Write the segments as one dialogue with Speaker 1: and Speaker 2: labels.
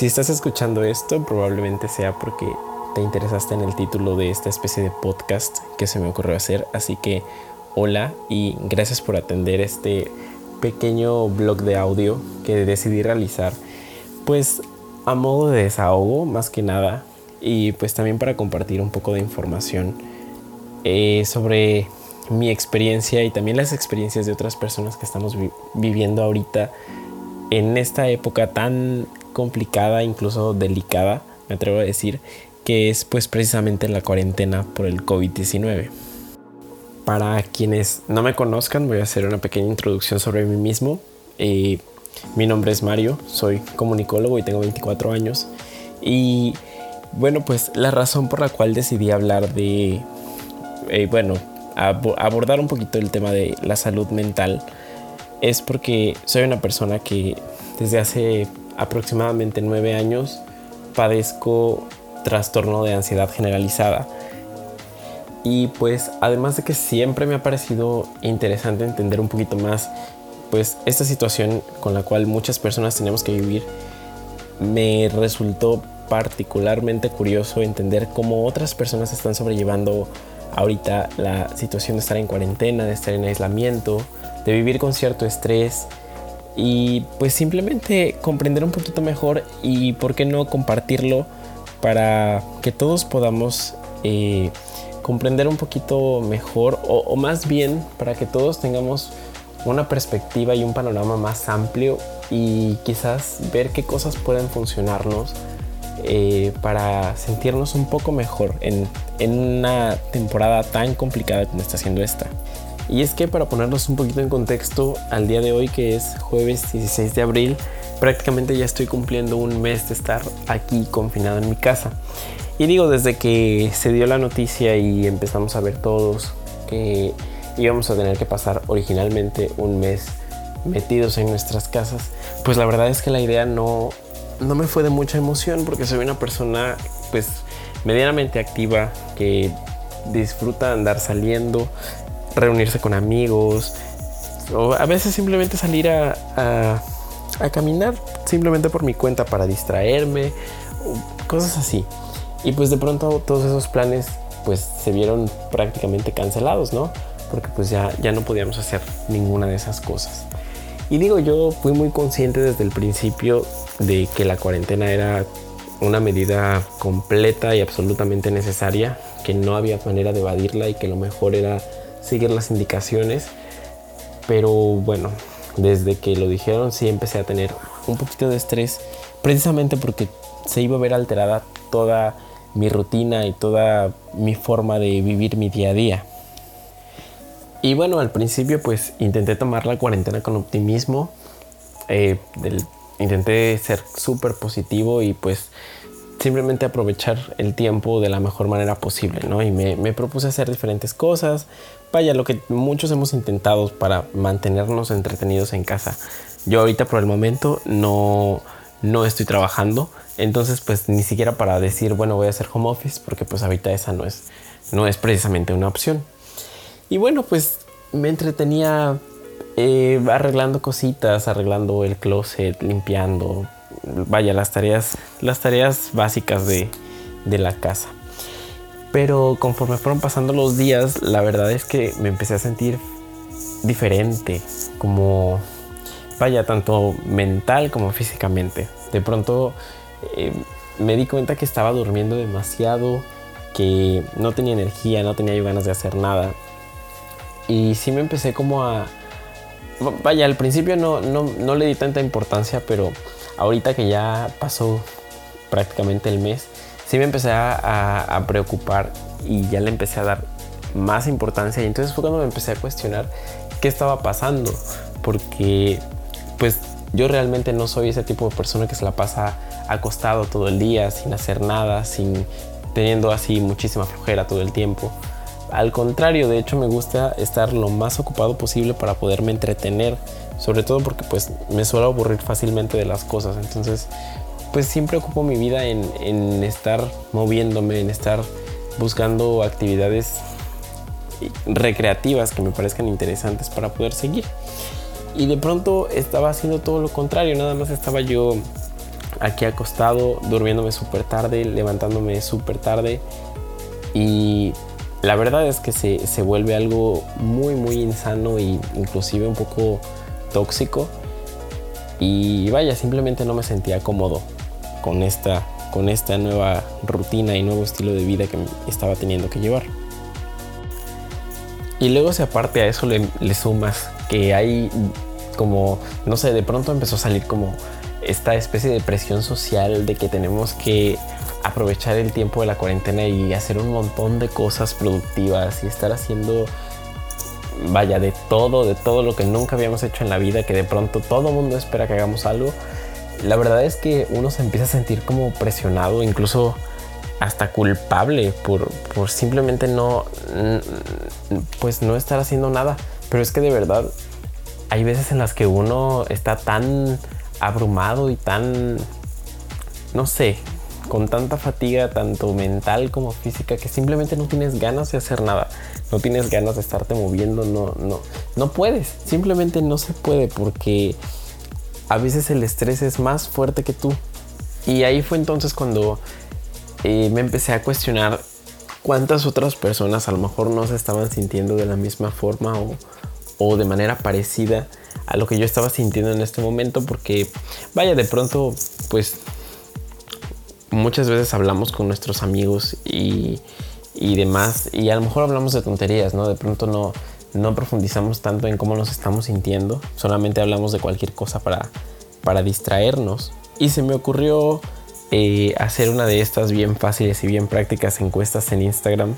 Speaker 1: Si estás escuchando esto, probablemente sea porque te interesaste en el título de esta especie de podcast que se me ocurrió hacer. Así que hola y gracias por atender este pequeño blog de audio que decidí realizar. Pues a modo de desahogo, más que nada. Y pues también para compartir un poco de información eh, sobre mi experiencia y también las experiencias de otras personas que estamos viviendo ahorita en esta época tan complicada, incluso delicada, me atrevo a decir, que es pues precisamente la cuarentena por el COVID-19. Para quienes no me conozcan, voy a hacer una pequeña introducción sobre mí mismo. Eh, mi nombre es Mario, soy comunicólogo y tengo 24 años. Y bueno, pues la razón por la cual decidí hablar de, eh, bueno, abordar un poquito el tema de la salud mental es porque soy una persona que desde hace aproximadamente nueve años padezco trastorno de ansiedad generalizada. Y pues además de que siempre me ha parecido interesante entender un poquito más pues esta situación con la cual muchas personas tenemos que vivir, me resultó particularmente curioso entender cómo otras personas están sobrellevando ahorita la situación de estar en cuarentena, de estar en aislamiento, de vivir con cierto estrés y pues simplemente comprender un poquito mejor y por qué no compartirlo para que todos podamos eh, comprender un poquito mejor o, más bien para que todos tengamos una perspectiva y un panorama más amplio y quizás ver qué cosas pueden funcionarnos eh, para sentirnos un poco mejor en, en, una temporada tan complicada como está siendo esta. Y es que para ponernos un poquito en contexto, al día de hoy que es jueves 16 de abril, prácticamente ya estoy cumpliendo un mes de estar aquí confinado en mi casa. Y digo, desde que se dio la noticia y empezamos a ver todos que íbamos a tener que pasar originalmente un mes metidos en nuestras casas, pues la verdad es que la idea no, no me fue de mucha emoción porque soy una persona pues medianamente activa que disfruta andar saliendo, reunirse con amigos o a veces simplemente salir a, a, caminar simplemente por mi cuenta para distraerme, cosas así. Y pues de pronto todos esos planes pues se vieron prácticamente cancelados, ¿no? Porque pues ya, ya no podíamos hacer ninguna de esas cosas. Y digo, yo fui muy consciente desde el principio de que la cuarentena era una medida completa y absolutamente necesaria, que no había manera de evadirla y que lo mejor era seguir las indicaciones. Pero bueno, desde que lo dijeron sí empecé a tener un poquito de estrés, precisamente porque se iba a ver alterada toda mi rutina y toda mi forma de vivir mi día a día. Y bueno, al principio pues intenté tomar la cuarentena con optimismo, eh, intenté ser súper positivo y pues simplemente aprovechar el tiempo de la mejor manera posible, ¿no? Y me, me propuse hacer diferentes cosas, vaya, lo que muchos hemos intentado para mantenernos entretenidos en casa. Yo ahorita por el momento no, no estoy trabajando, entonces pues ni siquiera para decir, bueno, voy a hacer home office, porque pues ahorita esa no es, no es precisamente una opción. Y bueno, pues me entretenía eh, arreglando cositas, arreglando el closet, limpiando, vaya, las tareas, las tareas básicas de, de la casa. Pero conforme fueron pasando los días, la verdad es que me empecé a sentir diferente, como, vaya, tanto mental como físicamente. De pronto eh, me di cuenta que estaba durmiendo demasiado, que no tenía energía, no tenía ganas de hacer nada. Y sí me empecé como a... Vaya, al principio no, no le di tanta importancia, pero ahorita que ya pasó prácticamente el mes, sí me empecé a, preocupar y ya le empecé a dar más importancia. Y entonces fue cuando me empecé a cuestionar qué estaba pasando. Porque pues yo realmente no soy ese tipo de persona que se la pasa acostado todo el día, sin hacer nada, sin teniendo así muchísima flojera todo el tiempo. Al contrario, de hecho me gusta estar lo más ocupado posible para poderme entretener, sobre todo porque pues me suelo aburrir fácilmente de las cosas. Entonces pues siempre ocupo mi vida en, estar moviéndome, en estar buscando actividades recreativas que me parezcan interesantes para poder seguir. Y de pronto estaba haciendo todo lo contrario, nada más estaba yo aquí acostado, durmiéndome súper tarde, levantándome súper tarde y la verdad es que se, se, vuelve algo muy muy insano e inclusive un poco tóxico y vaya, simplemente no me sentía cómodo con esta, con esta nueva rutina y nuevo estilo de vida que estaba teniendo que llevar. Y luego si aparte a eso le, le sumas que hay como, no sé, de pronto empezó a salir como esta especie de presión social de que tenemos que aprovechar el tiempo de la cuarentena y hacer un montón de cosas productivas y estar haciendo, vaya, de todo, de todo lo que nunca habíamos hecho en la vida, que de pronto todo mundo espera que hagamos algo. La verdad es que uno se empieza a sentir como presionado, incluso hasta culpable por, por simplemente no, pues no estar haciendo nada. Pero es que de verdad hay veces en las que uno está tan abrumado y tan, no sé, con tanta fatiga, tanto mental como física, que simplemente no tienes ganas de hacer nada. No tienes ganas de estarte moviendo, no, no, no puedes. Simplemente no se puede porque a veces el estrés es más fuerte que tú. Y ahí fue entonces cuando eh, me empecé a cuestionar cuántas otras personas a lo mejor no se estaban sintiendo de la misma forma o, o de manera parecida a lo que yo estaba sintiendo en este momento porque vaya de pronto pues muchas veces hablamos con nuestros amigos y, y, demás y a lo mejor hablamos de tonterías, ¿no? De pronto no, no profundizamos tanto en cómo nos estamos sintiendo, solamente hablamos de cualquier cosa para, para distraernos y se me ocurrió eh, hacer una de estas bien fáciles y bien prácticas encuestas en Instagram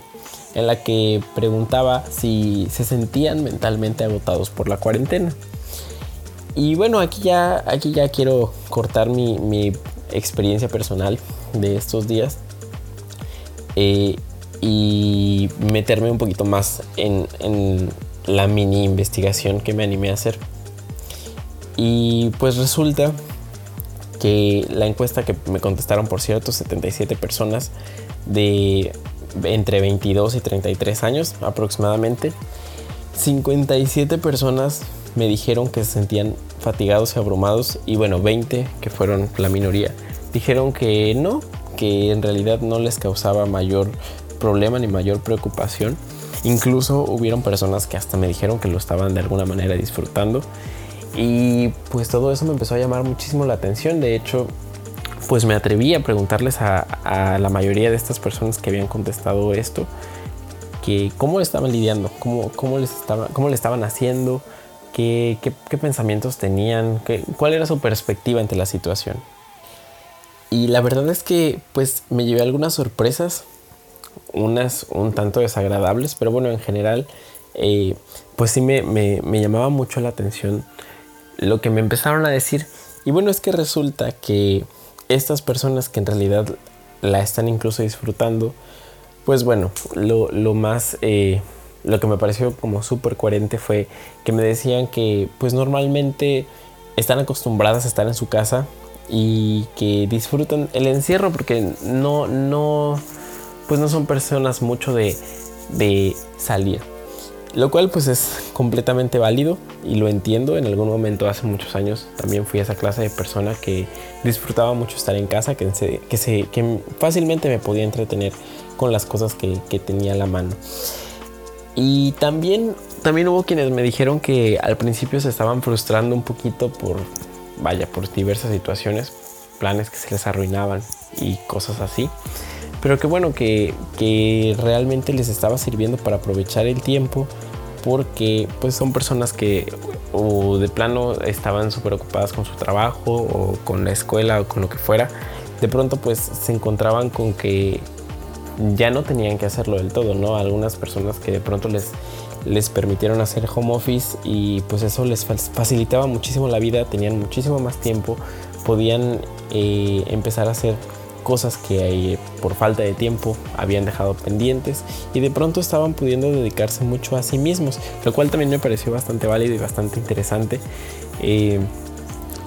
Speaker 1: en la que preguntaba si se sentían mentalmente agotados por la cuarentena. Y bueno, aquí ya, aquí ya quiero cortar mi, experiencia personal de estos días eh, y meterme un poquito más en, en la mini investigación que me animé a hacer. Y pues resulta que la encuesta que me contestaron, por cierto, 77 personas de entre 22 y 33 años aproximadamente. 57 personas me dijeron que se sentían fatigados y abrumados y bueno, 20 que fueron la minoría dijeron que no, que en realidad no les causaba mayor problema ni mayor preocupación. Incluso hubieron personas que hasta me dijeron que lo estaban de alguna manera disfrutando. Y pues todo eso me empezó a llamar muchísimo la atención. De hecho, pues me atreví a preguntarles a, la mayoría de estas personas que habían contestado esto, que cómo estaban lidiando, cómo, cómo, les, estaba, cómo le estaban haciendo, qué, pensamientos tenían, qué, cuál era su perspectiva ante la situación. Y la verdad es que pues me llevé algunas sorpresas, unas un tanto desagradables, pero bueno, en general eh, pues sí me, me, llamaba mucho la atención lo que me empezaron a decir. Y bueno, es que resulta que estas personas que en realidad la están incluso disfrutando, pues bueno, lo, más, eh, lo que me pareció como súper coherente fue que me decían que pues normalmente están acostumbradas a estar en su casa y que disfrutan el encierro porque no, no, pues no son personas mucho de, de salir. Lo cual pues es completamente válido y lo entiendo. En algún momento hace muchos años también fui a esa clase de persona que disfrutaba mucho estar en casa, que, que, se, que fácilmente me podía entretener con las cosas que, que, tenía a la mano. Y también, también hubo quienes me dijeron que al principio se estaban frustrando un poquito por, vaya, por diversas situaciones, planes que se les arruinaban y cosas así. Pero que bueno, que, que realmente les estaba sirviendo para aprovechar el tiempo porque pues son personas que o de plano estaban súper ocupadas con su trabajo o con la escuela o con lo que fuera, de pronto pues se encontraban con que ya no tenían que hacerlo del todo, ¿no? Algunas personas que de pronto les, les permitieron hacer home office y pues eso les facilitaba muchísimo la vida, tenían muchísimo más tiempo, podían eh, empezar a hacer cosas que por falta de tiempo habían dejado pendientes y de pronto estaban pudiendo dedicarse mucho a sí mismos, lo cual también me pareció bastante válido y bastante interesante. Eh,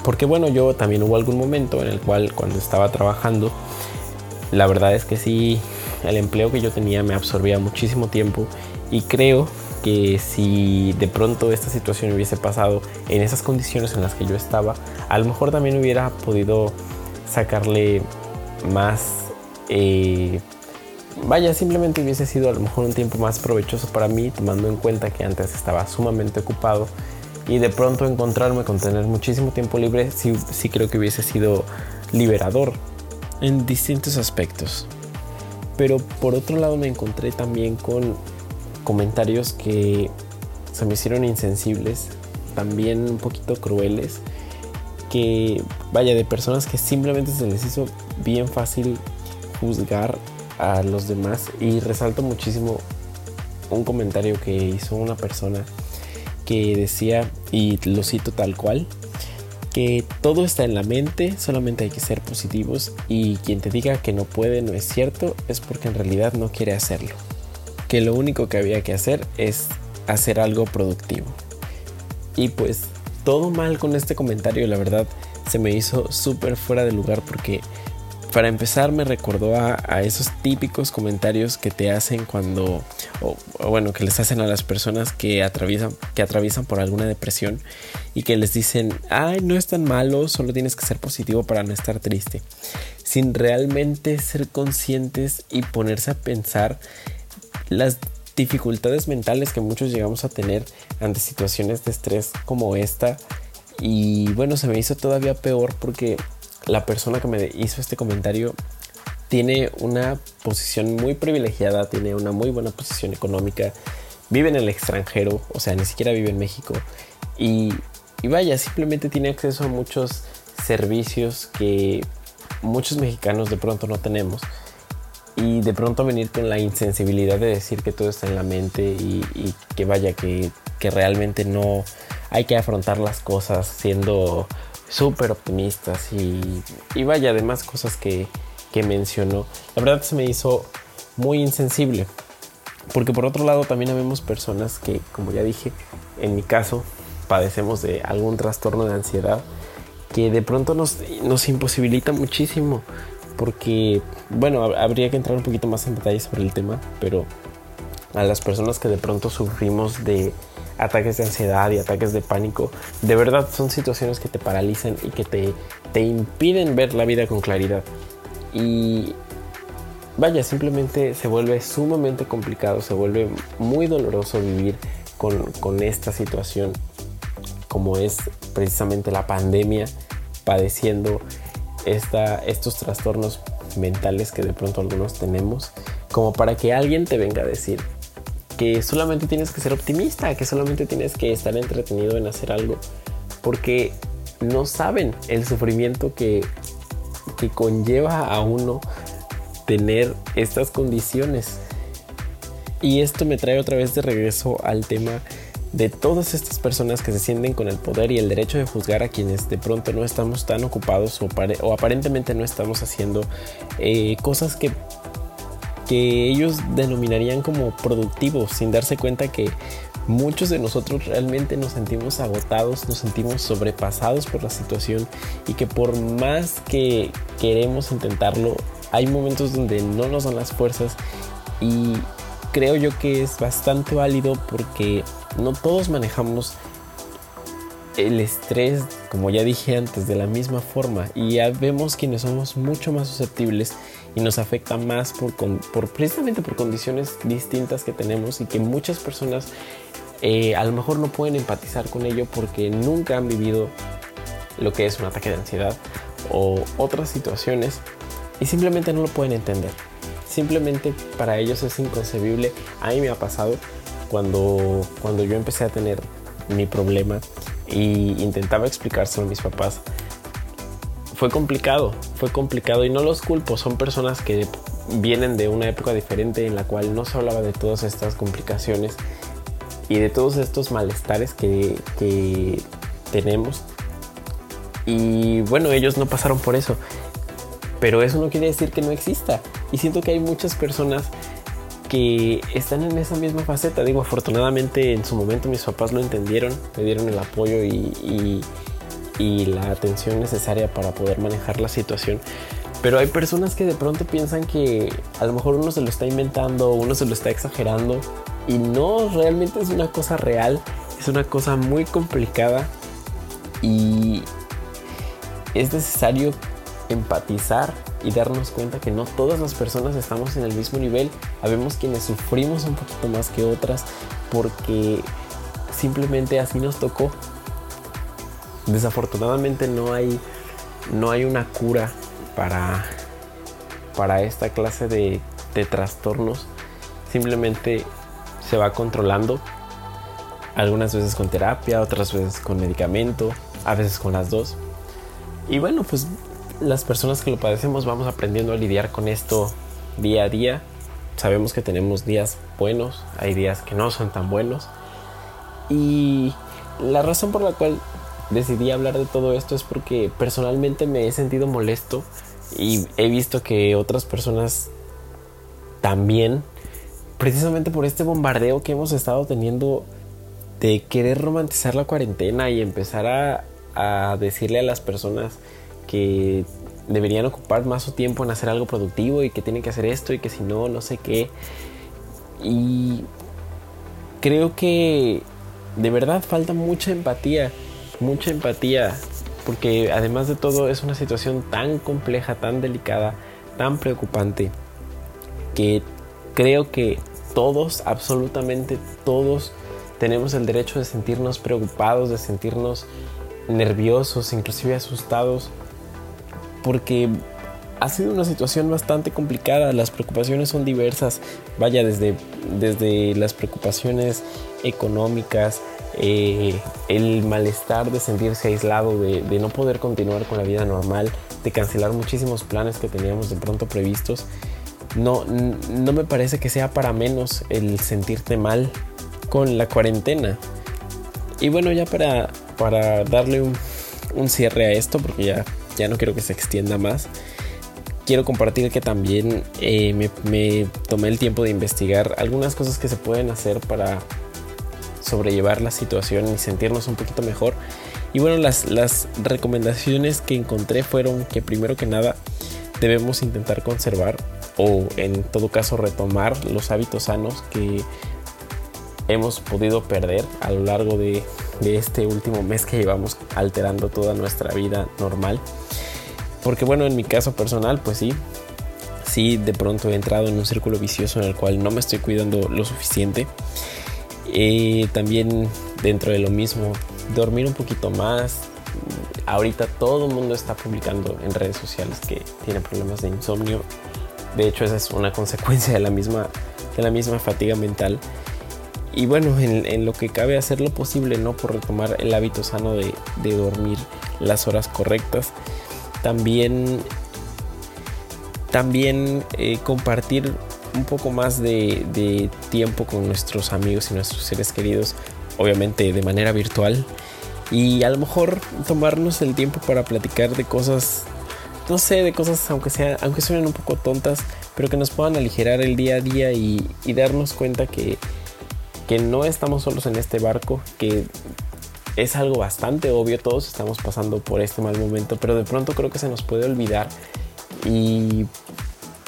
Speaker 1: porque bueno, yo también hubo algún momento en el cual cuando estaba trabajando, la verdad es que sí, el empleo que yo tenía me absorbía muchísimo tiempo y creo que si de pronto esta situación hubiese pasado en esas condiciones en las que yo estaba, a lo mejor también hubiera podido sacarle más... Eh, vaya, simplemente hubiese sido a lo mejor un tiempo más provechoso para mí, tomando en cuenta que antes estaba sumamente ocupado y de pronto encontrarme con tener muchísimo tiempo libre, sí, sí creo que hubiese sido liberador en distintos aspectos. Pero por otro lado me encontré también con comentarios que se me hicieron insensibles, también un poquito crueles, que vaya de personas que simplemente se les hizo bien fácil juzgar a los demás. Y resalto muchísimo un comentario que hizo una persona que decía, y lo cito tal cual, que todo está en la mente, solamente hay que ser positivos y quien te diga que no puede no es cierto, es porque en realidad no quiere hacerlo. Que lo único que había que hacer es hacer algo productivo. Y pues todo mal con este comentario, la verdad se me hizo súper fuera de lugar porque para empezar me recordó a, esos típicos comentarios que te hacen cuando, o, bueno, que les hacen a las personas que atraviesan, que atraviesan por alguna depresión y que les dicen, ay, no es tan malo, solo tienes que ser positivo para no estar triste, sin realmente ser conscientes y ponerse a pensar las dificultades mentales que muchos llegamos a tener ante situaciones de estrés como esta. Y bueno, se me hizo todavía peor porque la persona que me hizo este comentario tiene una posición muy privilegiada, tiene una muy buena posición económica, vive en el extranjero, o sea, ni siquiera vive en México. Y, vaya, simplemente tiene acceso a muchos servicios que muchos mexicanos de pronto no tenemos. Y de pronto venir con la insensibilidad de decir que todo está en la mente y, que vaya, que, realmente no hay que afrontar las cosas siendo súper optimistas y, vaya, además cosas que, que mencionó. La verdad se me hizo muy insensible. Porque por otro lado también habemos personas que, como ya dije, en mi caso, padecemos de algún trastorno de ansiedad que de pronto nos, nos imposibilita muchísimo. Porque, bueno, habría que entrar un poquito más en detalle sobre el tema, pero a las personas que de pronto sufrimos de ataques de ansiedad y ataques de pánico, de verdad son situaciones que te paralizan y que te, te impiden ver la vida con claridad. Y vaya, simplemente se vuelve sumamente complicado, se vuelve muy doloroso vivir con, con esta situación como es precisamente la pandemia, padeciendo esta, estos trastornos mentales que de pronto algunos tenemos, como para que alguien te venga a decir, que solamente tienes que ser optimista, que solamente tienes que estar entretenido en hacer algo, porque no saben el sufrimiento que, que conlleva a uno tener estas condiciones. Y esto me trae otra vez de regreso al tema de todas estas personas que se sienten con el poder y el derecho de juzgar a quienes de pronto no estamos tan ocupados o, aparentemente no estamos haciendo eh, cosas que que ellos denominarían como productivos, sin darse cuenta que muchos de nosotros realmente nos sentimos agotados, nos sentimos sobrepasados por la situación y que por más que queremos intentarlo, hay momentos donde no nos dan las fuerzas y creo yo que es bastante válido porque no todos manejamos el estrés, como ya dije antes, de la misma forma y ya vemos quienes somos mucho más susceptibles y nos afecta más por, precisamente por condiciones distintas que tenemos y que muchas personas eh, a lo mejor no pueden empatizar con ello porque nunca han vivido lo que es un ataque de ansiedad o otras situaciones y simplemente no lo pueden entender. Simplemente para ellos es inconcebible. A mí me ha pasado cuando, cuando yo empecé a tener mi problema y intentaba explicárselo a mis papás fue complicado, fue complicado y no los culpo, son personas que vienen de una época diferente en la cual no se hablaba de todas estas complicaciones y de todos estos malestares que, que tenemos. Y bueno, ellos no pasaron por eso, pero eso no quiere decir que no exista. Y siento que hay muchas personas que están en esa misma faceta. Digo, afortunadamente en su momento mis papás lo entendieron, me dieron el apoyo y y la atención necesaria para poder manejar la situación. Pero hay personas que de pronto piensan que a lo mejor uno se lo está inventando, uno se lo está exagerando y no, realmente es una cosa real, es una cosa muy complicada y es necesario empatizar y darnos cuenta que no todas las personas estamos en el mismo nivel. Habemos quienes sufrimos un poquito más que otras porque simplemente así nos tocó. Desafortunadamente no hay, no hay una cura para, para esta clase de, de trastornos. Simplemente se va controlando. Algunas veces con terapia, otras veces con medicamento, a veces con las dos. Y bueno, pues las personas que lo padecemos vamos aprendiendo a lidiar con esto día a día. Sabemos que tenemos días buenos, hay días que no son tan buenos. Y la razón por la cual decidí hablar de todo esto es porque personalmente me he sentido molesto y he visto que otras personas también, precisamente por este bombardeo que hemos estado teniendo de querer romantizar la cuarentena y empezar a, a decirle a las personas que deberían ocupar más su tiempo en hacer algo productivo y que tienen que hacer esto y que si no, no sé qué. Y creo que de verdad falta mucha empatía, mucha empatía, porque además de todo es una situación tan compleja, tan delicada, tan preocupante, que creo que todos, absolutamente todos, tenemos el derecho de sentirnos preocupados, de sentirnos nerviosos, inclusive asustados, porque ha sido una situación bastante complicada, las preocupaciones son diversas, vaya desde, desde las preocupaciones económicas, eh, el malestar de sentirse aislado, de, no poder continuar con la vida normal, de cancelar muchísimos planes que teníamos de pronto previstos. No, no me parece que sea para menos el sentirte mal con la cuarentena. Y bueno, ya para, para darle un, cierre a esto, porque ya, ya no quiero que se extienda más quiero compartir que también eh, me, tomé el tiempo de investigar algunas cosas que se pueden hacer para sobrellevar la situación y sentirnos un poquito mejor. Y bueno, las, las recomendaciones que encontré fueron que primero que nada debemos intentar conservar o en todo caso retomar los hábitos sanos que hemos podido perder a lo largo de, de este último mes que llevamos alterando toda nuestra vida normal. Porque bueno, en mi caso personal, pues sí, sí de pronto he entrado en un círculo vicioso en el cual no me estoy cuidando lo suficiente. Eh, también dentro de lo mismo, dormir un poquito más. Ahorita todo el mundo está publicando en redes sociales que tiene problemas de insomnio. De hecho, esa es una consecuencia de la misma, de la misma fatiga mental. Y bueno, en, lo que cabe hacer lo posible, ¿no? Por retomar el hábito sano de, de dormir las horas correctas. También, también eh, compartir un poco más de, tiempo con nuestros amigos y nuestros seres queridos, obviamente de manera virtual. Y a lo mejor tomarnos el tiempo para platicar de cosas, no sé, de cosas aunque, sea, aunque suenen un poco tontas, pero que nos puedan aligerar el día a día y, y darnos cuenta que, que no estamos solos en este barco, que es algo bastante obvio, todos estamos pasando por este mal momento, pero de pronto creo que se nos puede olvidar y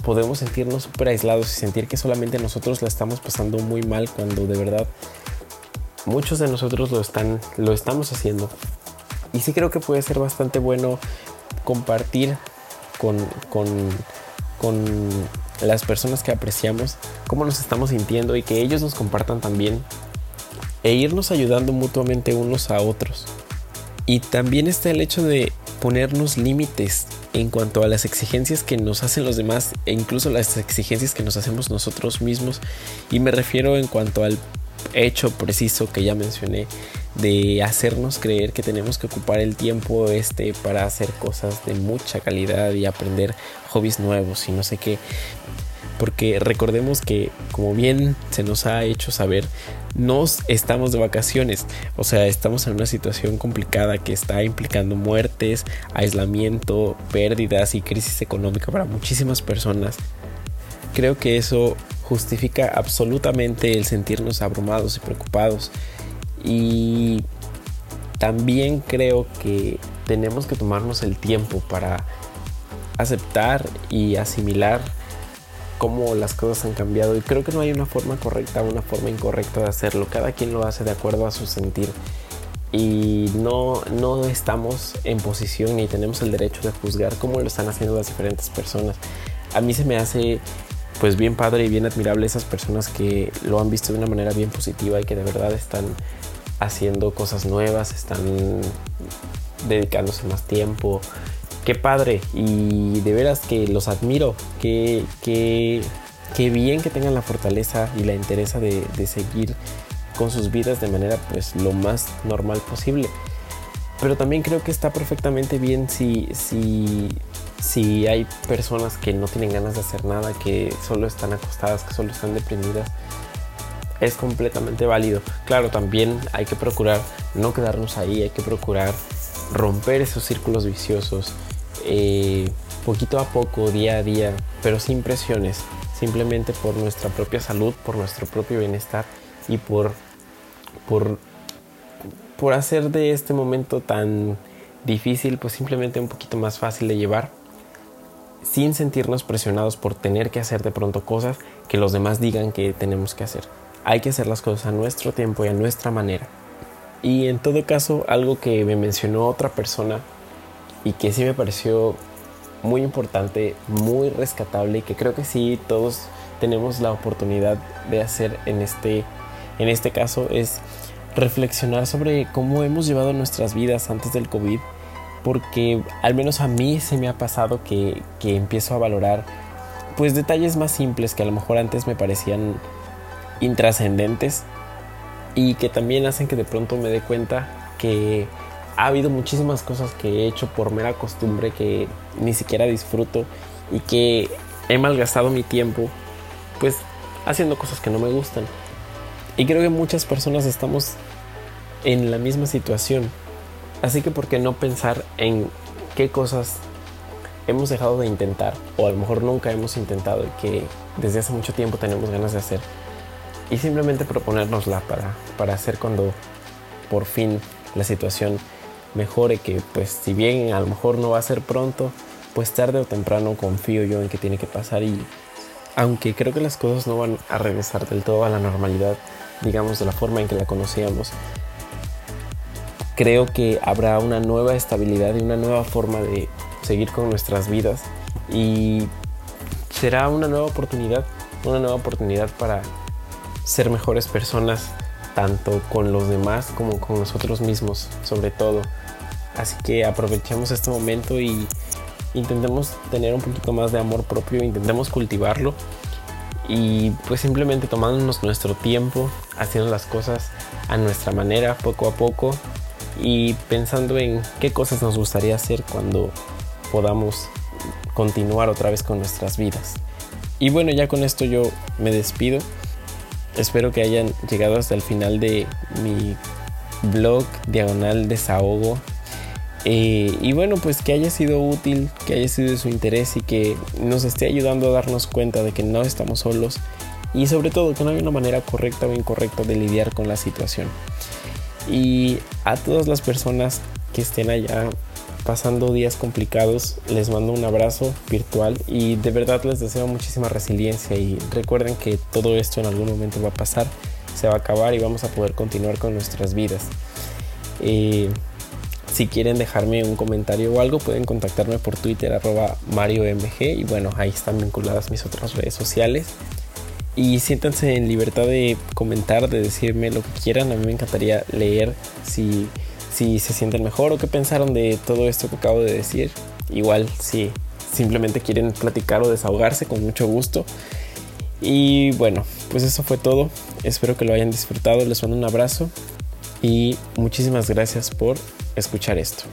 Speaker 1: podemos sentirnos súper aislados y sentir que solamente nosotros la estamos pasando muy mal cuando de verdad muchos de nosotros lo, están, lo estamos haciendo. Y sí creo que puede ser bastante bueno compartir con, con, con las personas que apreciamos cómo nos estamos sintiendo y que ellos nos compartan también e irnos ayudando mutuamente unos a otros. Y también está el hecho de ponernos límites en cuanto a las exigencias que nos hacen los demás e incluso las exigencias que nos hacemos nosotros mismos. Y me refiero en cuanto al hecho preciso que ya mencioné de hacernos creer que tenemos que ocupar el tiempo este para hacer cosas de mucha calidad y aprender hobbies nuevos y no sé qué porque recordemos que como bien se nos ha hecho saber, nos estamos de vacaciones, o sea, estamos en una situación complicada que está implicando muertes, aislamiento, pérdidas y crisis económica para muchísimas personas. Creo que eso justifica absolutamente el sentirnos abrumados y preocupados y también creo que tenemos que tomarnos el tiempo para aceptar y asimilar cómo las cosas han cambiado y creo que no hay una forma correcta o una forma incorrecta de hacerlo. Cada quien lo hace de acuerdo a su sentir. y no, no estamos en posición ni tenemos el derecho de juzgar cómo lo están haciendo las diferentes personas. A mí se me hace pues bien padre y bien admirable esas personas que lo han visto de una manera bien positiva y que de verdad están haciendo cosas nuevas, están dedicándose más tiempo. Qué padre y de veras que los admiro, qué, qué, qué bien que tengan la fortaleza y la interés de, de seguir con sus vidas de manera pues lo más normal posible. Pero también creo que está perfectamente bien si, si, si hay personas que no tienen ganas de hacer nada, que solo están acostadas, que solo están deprimidas. Es completamente válido. Claro, también hay que procurar no quedarnos ahí, hay que procurar romper esos círculos viciosos eh, poquito a poco, día a día, pero sin presiones, simplemente por nuestra propia salud, por nuestro propio bienestar y por por, por hacer de este momento tan difícil, pues simplemente un poquito más fácil de llevar, sin sentirnos presionados por tener que hacer de pronto cosas que los demás digan que tenemos que hacer. Hay que hacer las cosas a nuestro tiempo y a nuestra manera. Y en todo caso, algo que me mencionó otra persona y que sí me pareció muy importante, muy rescatable y que creo que sí todos tenemos la oportunidad de hacer en este en este caso es reflexionar sobre cómo hemos llevado nuestras vidas antes del COVID, porque al menos a mí se me ha pasado que, empiezo a valorar pues detalles más simples que a lo mejor antes me parecían intrascendentes y que también hacen que de pronto me dé cuenta que ha habido muchísimas cosas que he hecho por mera costumbre que ni siquiera disfruto y que he malgastado mi tiempo pues haciendo cosas que no me gustan. Y creo que muchas personas estamos en la misma situación. Así que, ¿por qué no pensar en qué cosas hemos dejado de intentar o a lo mejor nunca hemos intentado y que desde hace mucho tiempo tenemos ganas de hacer? Y simplemente proponérnosla para, para hacer cuando por fin la situación mejore, que pues si bien a lo mejor no va a ser pronto, pues tarde o temprano confío yo en que tiene que pasar y aunque creo que las cosas no van a regresar del todo a la normalidad, digamos, de la forma en que la conocíamos, creo que habrá una nueva estabilidad y una nueva forma de seguir con nuestras vidas y será una nueva oportunidad, una nueva oportunidad para ser mejores personas, tanto con los demás como con nosotros mismos, sobre todo. Así que aprovechemos este momento y intentemos tener un poquito más de amor propio, intentemos cultivarlo y pues simplemente tomándonos nuestro tiempo, haciendo las cosas a nuestra manera, poco a poco y pensando en qué cosas nos gustaría hacer cuando podamos continuar otra vez con nuestras vidas. Y bueno, ya con esto yo me despido. Espero que hayan llegado hasta el final de mi blog diagonal desahogo eh, y bueno, pues que haya sido útil, que haya sido de su interés y que nos esté ayudando a darnos cuenta de que no estamos solos y sobre todo que no hay una manera correcta o incorrecta de lidiar con la situación. Y a todas las personas que estén allá pasando días complicados, les mando un abrazo virtual y de verdad les deseo muchísima resiliencia y recuerden que todo esto en algún momento va a pasar, se va a acabar y vamos a poder continuar con nuestras vidas. Eh, si quieren dejarme un comentario o algo, pueden contactarme por Twitter arroba MarioMG y bueno, ahí están vinculadas mis otras redes sociales. Y siéntanse en libertad de comentar, de decirme lo que quieran. A mí me encantaría leer si, si se sienten mejor o qué pensaron de todo esto que acabo de decir. Igual si simplemente quieren platicar o desahogarse, con mucho gusto. Y bueno, pues eso fue todo. Espero que lo hayan disfrutado. Les mando un abrazo y muchísimas gracias por escuchar esto.